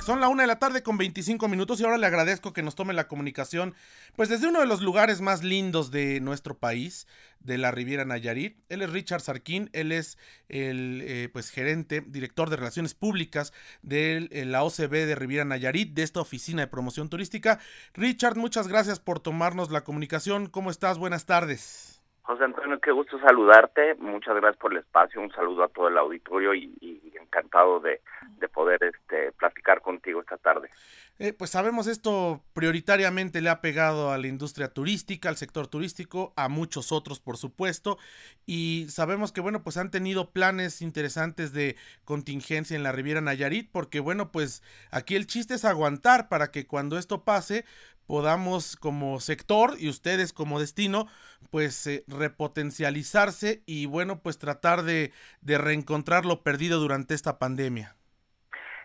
Son la una de la tarde con 25 minutos y ahora le agradezco que nos tome la comunicación, pues desde uno de los lugares más lindos de nuestro país, de la Riviera Nayarit. Él es Richard Sarquín, él es el eh, pues gerente, director de relaciones públicas de eh, la OCB de Riviera Nayarit, de esta oficina de promoción turística. Richard, muchas gracias por tomarnos la comunicación. ¿Cómo estás? Buenas tardes. José Antonio, qué gusto saludarte. Muchas gracias por el espacio. Un saludo a todo el auditorio y, encantado de, poder este, platicar contigo esta tarde. Eh, pues sabemos esto prioritariamente le ha pegado a la industria turística, al sector turístico, a muchos otros por supuesto, y sabemos que bueno, pues han tenido planes interesantes de contingencia en la Riviera Nayarit, porque bueno, pues aquí el chiste es aguantar para que cuando esto pase, podamos como sector y ustedes como destino pues eh, repotencializarse y bueno pues tratar de, de, reencontrar lo perdido durante esta pandemia.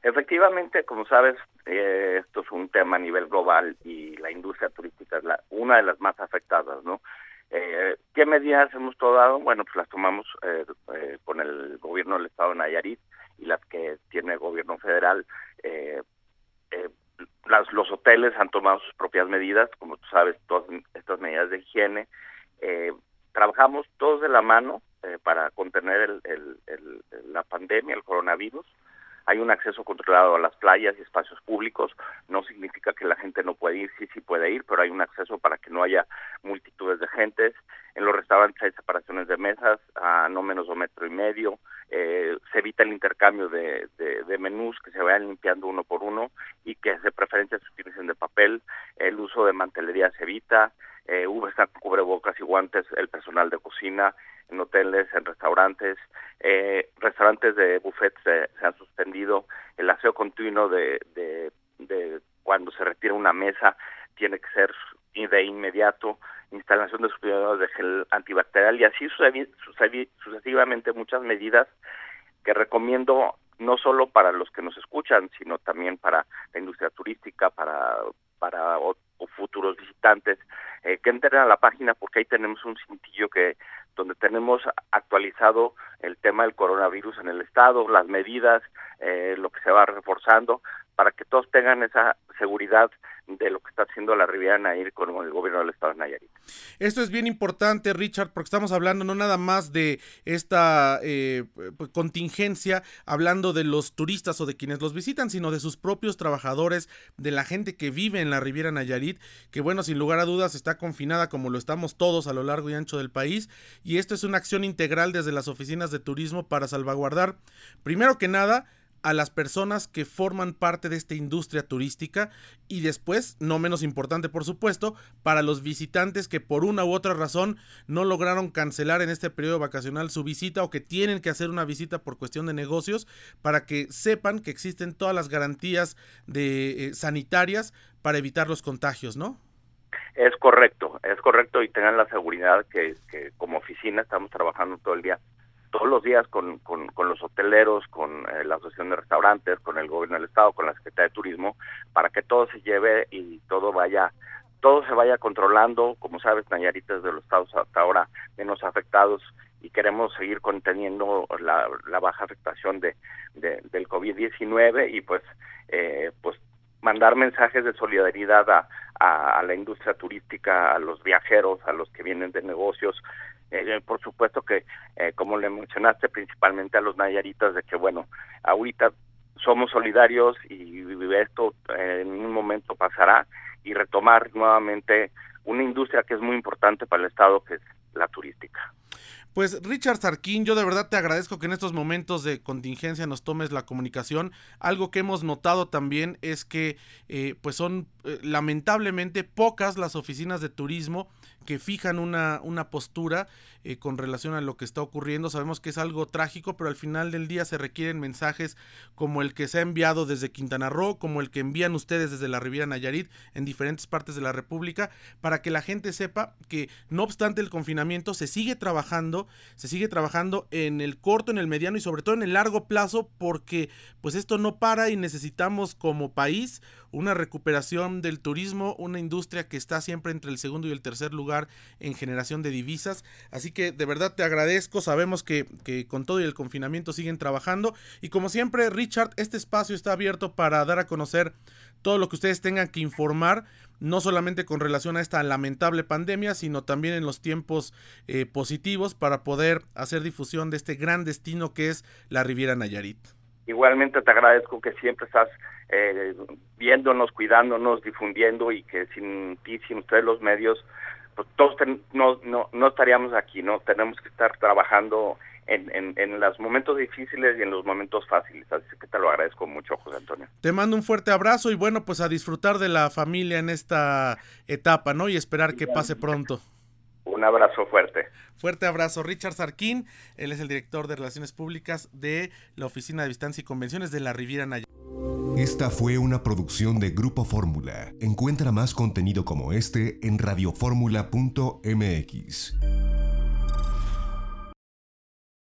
Efectivamente, como sabes, eh, esto es un tema a nivel global y la industria turística es la, una de las más afectadas, ¿no? Eh, ¿Qué medidas hemos tomado? Bueno, pues las tomamos con el gobierno del estado de Nayarit y las que tiene el gobierno federal los hoteles han tomado sus propias medidas, como tú sabes, todas estas medidas de higiene. Eh, trabajamos todos de la mano eh, para contener la pandemia, el coronavirus. Hay un acceso controlado a las playas y espacios públicos. No significa que la gente no puede ir, sí, sí puede ir, pero hay un acceso para que no haya multitudes de gentes. En los restaurantes hay separaciones de mesas a no menos de un metro y medio. Eh, se evita el intercambio de, menús que se vayan limpiando uno por uno y que de preferencia se utilicen de papel. El uso de mantelería se evita. Eh, están cubrebocas y guantes el personal de cocina en hoteles, en restaurantes, eh, restaurantes de buffet se, han suspendido, el aseo continuo de, de, cuando se retira una mesa tiene que ser de inmediato, instalación de suspiradores de gel antibacterial y así sucesivamente muchas medidas que recomiendo no solo para los que nos escuchan, sino también para la industria turística, para para futuros visitantes eh, que entren a la página porque ahí tenemos un cintillo que donde tenemos actualizado el tema del coronavirus en el estado, las medidas, eh, lo que se va reforzando para que todos tengan esa seguridad de lo que está haciendo la Riviera Nayarit con el gobierno del estado de Nayarit. Esto es bien importante, Richard, porque estamos hablando no nada más de esta eh, pues, contingencia, hablando de los turistas o de quienes los visitan, sino de sus propios trabajadores, de la gente que vive en la Riviera Nayarit, que bueno, sin lugar a dudas está confinada como lo estamos todos a lo largo y ancho del país, y esto es una acción integral desde las oficinas de turismo para salvaguardar, primero que nada, a las personas que forman parte de esta industria turística y después, no menos importante por supuesto, para los visitantes que por una u otra razón no lograron cancelar en este periodo vacacional su visita o que tienen que hacer una visita por cuestión de negocios para que sepan que existen todas las garantías de eh, sanitarias para evitar los contagios, ¿no? Es correcto, es correcto y tengan la seguridad que, que como oficina estamos trabajando todo el día todos los días con, con, los hoteleros, con eh, la Asociación de Restaurantes, con el Gobierno del Estado, con la Secretaría de Turismo, para que todo se lleve y todo vaya todo se vaya controlando, como sabes, Nayarit es de los estados hasta ahora menos afectados y queremos seguir conteniendo la, baja afectación de, del COVID-19 y pues eh, pues mandar mensajes de solidaridad a, a, la industria turística, a los viajeros, a los que vienen de negocios, eh, por supuesto que, eh, como le mencionaste, principalmente a los nayaritas, de que, bueno, ahorita somos solidarios y esto eh, en un momento pasará y retomar nuevamente una industria que es muy importante para el Estado, que es la turística. Pues Richard Sarquín, yo de verdad te agradezco que en estos momentos de contingencia nos tomes la comunicación. Algo que hemos notado también es que pues son lamentablemente pocas las oficinas de turismo que fijan una, una postura eh, con relación a lo que está ocurriendo. Sabemos que es algo trágico, pero al final del día se requieren mensajes como el que se ha enviado desde Quintana Roo, como el que envían ustedes desde la Riviera Nayarit en diferentes partes de la República, para que la gente sepa que no obstante el confinamiento se sigue trabajando, se sigue trabajando en el corto, en el mediano y sobre todo en el largo plazo, porque pues esto no para y necesitamos como país una recuperación del turismo, una industria que está siempre entre el segundo y el tercer lugar en generación de divisas. Así que de verdad te agradezco, sabemos que, que con todo y el confinamiento siguen trabajando y como siempre Richard, este espacio está abierto para dar a conocer todo lo que ustedes tengan que informar, no solamente con relación a esta lamentable pandemia, sino también en los tiempos eh, positivos para poder hacer difusión de este gran destino que es la Riviera Nayarit. Igualmente te agradezco que siempre estás eh, viéndonos, cuidándonos, difundiendo y que sin ti, sin ustedes los medios, pues todos no, no, no estaríamos aquí, ¿no? Tenemos que estar trabajando en, en, en, los momentos difíciles y en los momentos fáciles. Así que te lo agradezco mucho, José Antonio. Te mando un fuerte abrazo y bueno, pues a disfrutar de la familia en esta etapa, ¿no? Y esperar que pase pronto. Un abrazo fuerte. Fuerte abrazo. Richard Sarquín, él es el director de Relaciones Públicas de la Oficina de Distancia y Convenciones de la Riviera Nayarit. Esta fue una producción de Grupo Fórmula. Encuentra más contenido como este en radioformula.mx.